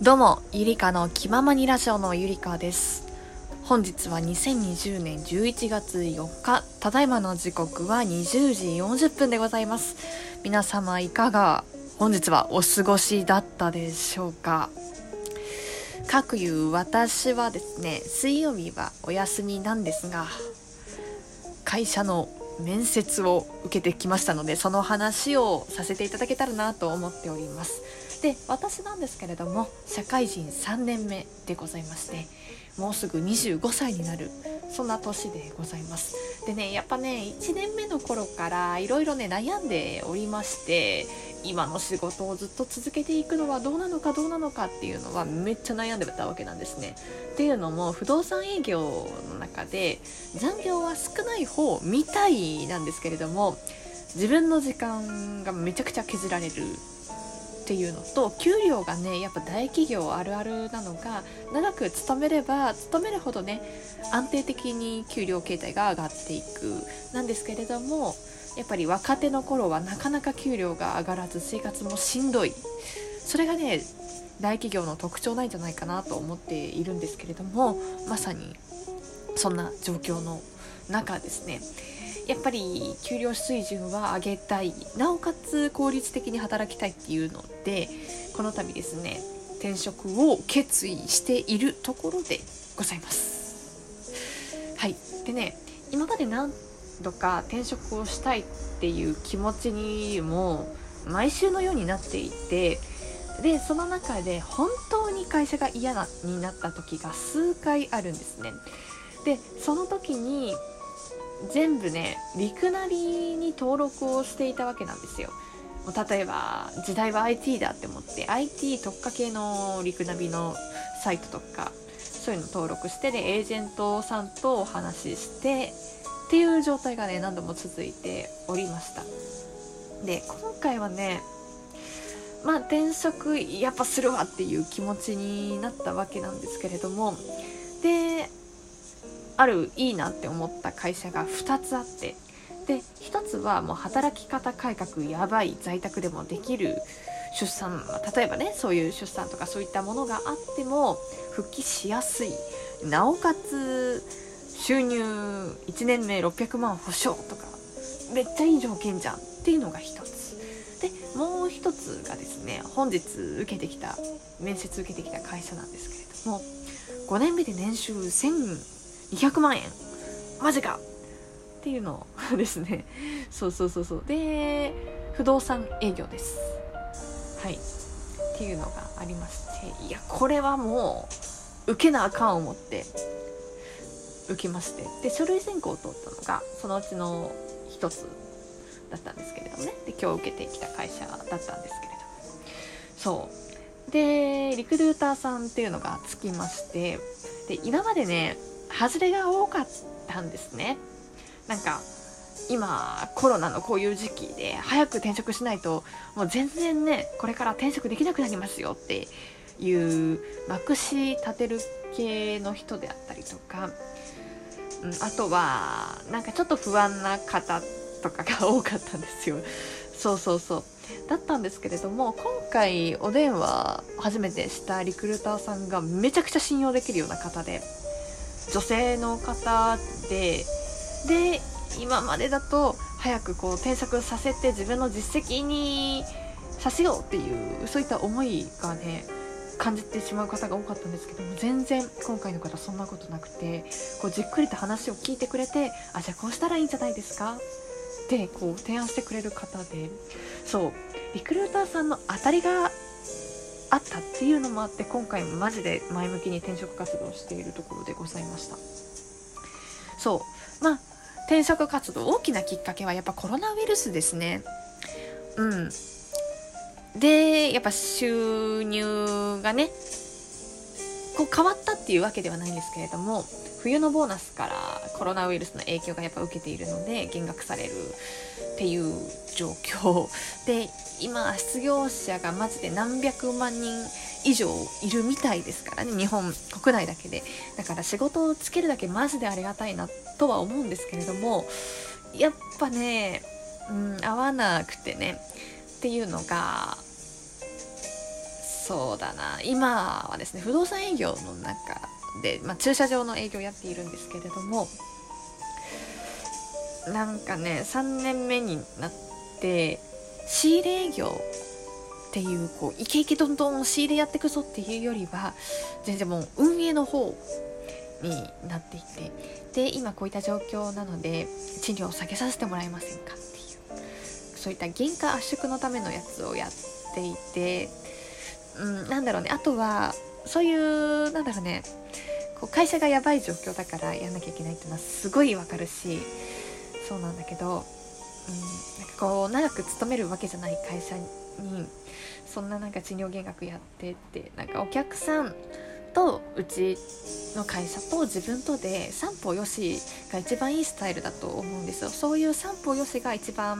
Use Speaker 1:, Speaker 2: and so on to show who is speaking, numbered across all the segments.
Speaker 1: どうも、ゆりかの気ままにラジオのゆりかです。本日は2020年11月4日、ただいまの時刻は20時40分でございます。皆様いかが本日はお過ごしだったでしょうか？かくいう私はですね、水曜日はお休みなんですが、会社の面接を受けてきましたのでその話をさせていただけたらなと思っておりますで私なんですけれども社会人3年目でございましてもうすぐ25歳になるそんな年でございますでねやっぱね1年目の頃からいろいろね悩んでおりまして今の仕事をずっと続けていくのはどうなのかどうなのかっていうのはめっちゃ悩んでたわけなんですね。っていうのも不動産営業の中で残業は少ない方みたいなんですけれども自分の時間がめちゃくちゃ削られるっていうのと給料がねやっぱ大企業あるあるなのが長く勤めれば勤めるほどね安定的に給料形態が上がっていく。なんですけれどもやっぱり若手の頃はなかなか給料が上がらず生活もしんどい。それがね大企業の特徴なんじゃないかなと思っているんですけれどもまさにそんな状況の中ですね。やっぱり給料水準は上げたい。なおかつ効率的に働きたいっていうのでこの度ですね転職を決意しているところでございます。はい。でね今まで何とか転職をしたいっていう気持ちにも毎週のようになっていてでその中で本当に会社が嫌なになった時が数回あるんですね。でその時に全部ねリクナビに登録をしていたわけなんですよ。例えば時代は IT だって思って IT 特化系のリクナビのサイトとかそういうの登録してでエージェントさんとお話ししてっていう状態がね何度も続いておりました。で今回はねまあ転職やっぱするわっていう気持ちになったわけなんですけれどもであるいいなって思った会社が2つあって。で1つはもう働き方改革やばい在宅でもできる出産例えばねそういう出産とかそういったものがあっても復帰しやすい。なおかつ収入1年目600万保証とかめっちゃいい条件じゃんっていうのが一つ。でもう一つがですね本日受けてきた面接受けてきた会社なんですけれども5年目で年収200万円。マジか。っていうのを ですね。そうそうそうそう。で不動産営業です。はい。っていうのがありまして。いやこれはもう受けなあかん思って受けまして。で書類選考を通ったのがそのうちの一つだったんですけれどもね。で今日受けてきた会社だったんですけれども。そう。でリクルーターさんっていうのがつきまして。で今までね外れが多かったんですね。なんか今コロナのこういう時期で早く転職しないともう全然ねこれから転職できなくなりますよっていうまくし立てる系の人であったりとかうん、あとはなんかちょっと不安な方とかが多かったんですよ。そうそうそう。だったんですけれども今回お電話初めてしたリクルーターさんがめちゃくちゃ信用できるような方で。女性の方でで今までだと早くこう添削させて自分の実績にさせようっていうそういった思いがね感じてしまう方が多かったんですけども全然今回の方そんなことなくてこうじっくりと話を聞いてくれてあじゃあこうしたらいいんじゃないですか？ってこう提案してくれる方でそうリクルーターさんの当たりがあったっていうのもあって今回マジで前向きに転職活動をしているところでございました。そう。まあ転職活動大きなきっかけはやっぱコロナウイルスですね。うん。でやっぱ収入がねこう変わったっていうわけではないんですけれども冬のボーナスからコロナウイルスの影響がやっぱ受けているので減額されるっていう状況。で今失業者がマジで何百万人以上いるみたいですからね日本国内だけで。だから仕事をつけるだけマジでありがたいなとは思うんですけれどもやっぱね、うん、合わなくてね。っていうのがそうだな。今はですね不動産営業の中で、まあ、駐車場の営業をやっているんですけれどもなんかね3年目になって仕入れ営業っていうこうイケイケどんどん仕入れやっていくぞっていうよりは全然もう運営の方になっていてで今こういった状況なので賃料を下げさせてもらえませんかっていうそういった原価圧縮のためのやつをやっていて、うん、なんだろうね。あとはそういうなんだろうね。こう会社がやばい状況だからやんなきゃいけないっていうのはすごいわかるしそうなんだけど、うん、なんかこう長く勤めるわけじゃない会社にそんななんか賃料減額やってってなんかお客さんとうちの会社と自分とで三方よしが一番いいスタイルだと思うんですよ。そういう三方よしが一番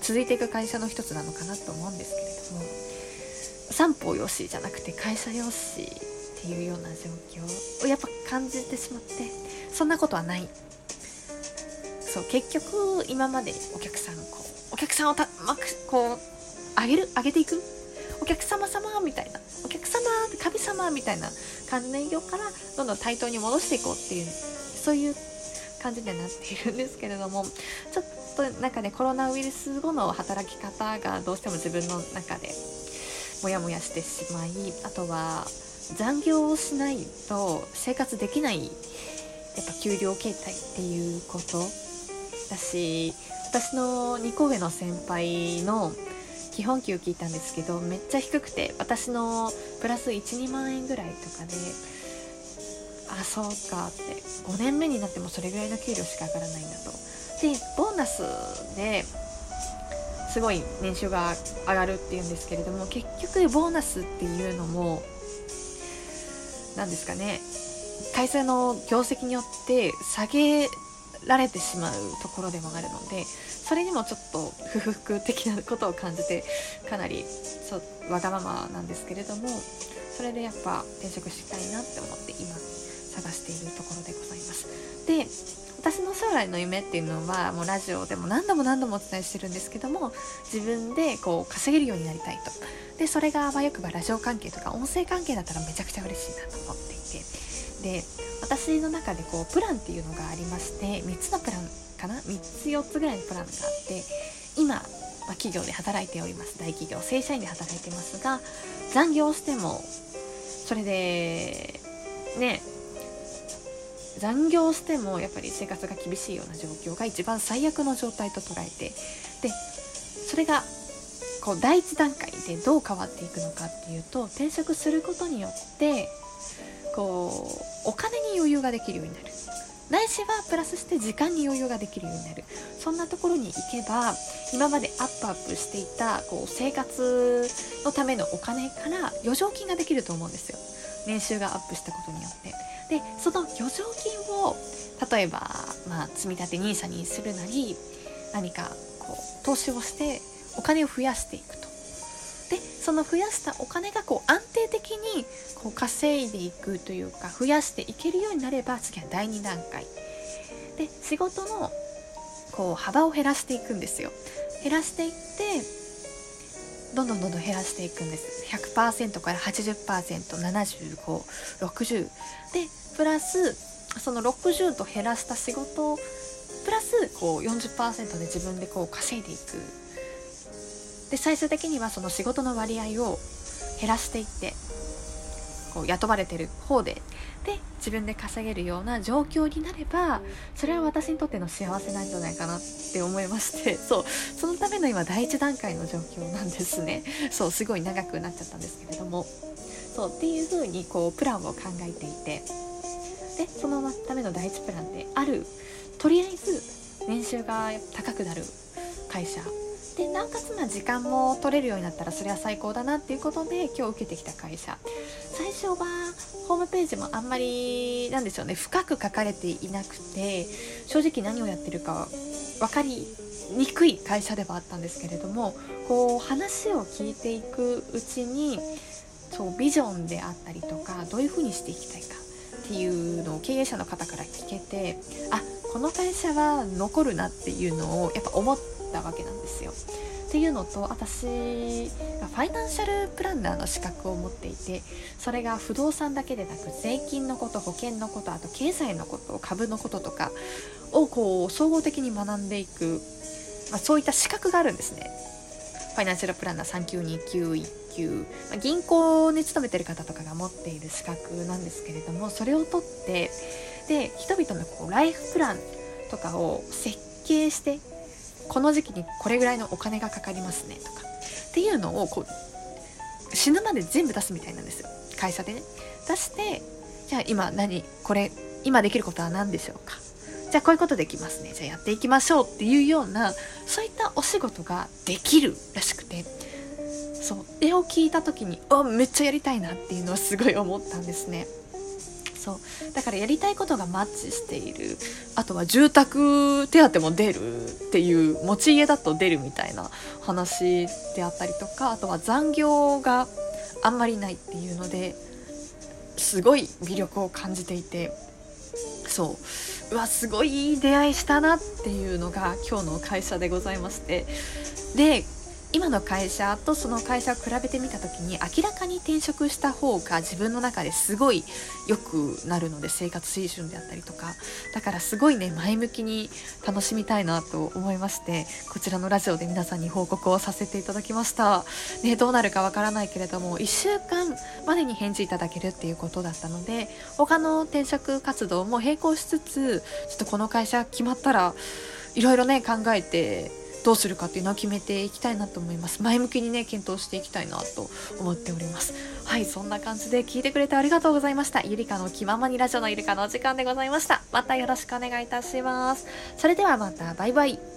Speaker 1: 続いていく会社の一つなのかなと思うんですけど三方よしじゃなくて会社よしっていうような状況をやっぱ感じてしまってそんなことはない。そう結局今までお客さんこうお客さんをた、ま、こう上げる上げていく？お客様様みたいなお客様神様みたいな感じの営業からどんどん対等に戻していこうっていうそういう感じにはなっているんですけれどもちょっとなんかねコロナウイルス後の働き方がどうしても自分の中でモヤモヤしてしまいあとは残業をしないと生活できないやっぱ給料形態っていうこと。だし私の2個上の先輩の基本給聞いたんですけどめっちゃ低くて私のプラス12万円ぐらいとかであそうかって5年目になってもそれぐらいの給料しか上がらないんだと。でボーナスですごい年収が上がるっていうんですけれども結局ボーナスっていうのも何ですかね会社の業績によって下げられてしまうところでもあるのでそれにもちょっと不服的なことを感じてかなりそうわがままなんですけれどもそれでやっぱ転職したいなって思って今探しているところでございます。で私の将来の夢っていうのはもうラジオでも何度も何度もお伝えしてるんですけども自分でこう稼げるようになりたいと。でそれがあよくばラジオ関係とか音声関係だったらめちゃくちゃ嬉しいなと思っていて。で私の中でこうプランっていうのがありまして3つのプランかな？3つ4つぐらいのプランがあって今、まあ、企業で働いております。大企業正社員で働いてますが残業してもそれでね残業してもやっぱり生活が厳しいような状況が一番最悪の状態と捉えてでそれがこう第一段階でどう変わっていくのかっていうと転職することによってこうお金に余裕ができるようになる。ないしはプラスして時間に余裕ができるようになる。そんなところに行けば今までアップアップしていたこう生活のためのお金から余剰金ができると思うんですよ。年収がアップしたことによって。でその余剰金を例えば、まあ、積み立て NISA にするなり何かこう投資をしてお金を増やしていくと。でその増やしたお金がこう安定的にこう稼いでいくというか増やしていけるようになれば次は第2段階。で仕事のこう幅を減らしていくんですよ。減らしていってどんどんどんどん減らしていくんです。100%から 80%7560 でプラスその60と減らした仕事プラスこう40%で自分でこう稼いでいく。で最終的にはその仕事の割合を減らしていってこう雇われてる方でで自分で稼げるような状況になればそれは私にとっての幸せなんじゃないかなって思いまして そうそのための今第一段階の状況なんですね。そうすごい長くなっちゃったんですけれども。そうっていう風にこうプランを考えていて。でそのための第一プランであるとりあえず年収が高くなる会社。でなおかつま時間も取れるようになったらそれは最高だなっていうことで今日受けてきた会社。最初はホームページもあんまりなんでしょうね深く書かれていなくて正直何をやってるか分かりにくい会社ではあったんですけれどもこう話を聞いていくうちにそうビジョンであったりとかどういうふうにしていきたいかっていうのを経営者の方から聞けてあこの会社は残るなっていうのをやっぱ思ったわけなんですよ。っていうのと私がファイナンシャルプランナーの資格を持っていてそれが不動産だけでなく税金のこと保険のことあと経済のこと株のこととかをこう総合的に学んでいく、まあ、そういった資格があるんですね。ファイナンシャルプランナー3級2級1級、まあ、銀行に勤めてる方とかが持っている資格なんですけれどもそれを取ってで人々のこうライフプランとかを設計してこの時期にこれぐらいのお金がかかりますねとか。っていうのをこう死ぬまで全部出すみたいなんですよ。会社でね。出してじゃあ今何これ今できることは何でしょうか。じゃあこういうことできますね。じゃあやっていきましょうっていうようなそういったお仕事ができるらしくて。そう。絵を聞いた時にあめっちゃやりたいなっていうのはすごい思ったんですね。そう。だからやりたいことがマッチしている。あとは住宅手当も出るっていう持ち家だと出るみたいな話であったりとかあとは残業があんまりないっていうのですごい魅力を感じていてそう。うわすごいいい出会いしたなっていうのが今日の会社でございまして。で今の会社とその会社を比べてみた時に明らかに転職した方が自分の中ですごい良くなるので生活水準であったりとかだからすごいね前向きに楽しみたいなと思いましてこちらのラジオで皆さんに報告をさせていただきました、ね、どうなるかわからないけれども1週間までに返事いただけるっていうことだったので他の転職活動も並行しつつちょっとこの会社決まったらいろいろね考えてどうするかっていうのは決めていきたいなと思います。前向きにね検討していきたいなと思っております。はいそんな感じで聞いてくれてありがとうございました。ゆりかの気ままにラジオのゆりかのお時間でございました。またよろしくお願いいたします。それではまたバイバイ。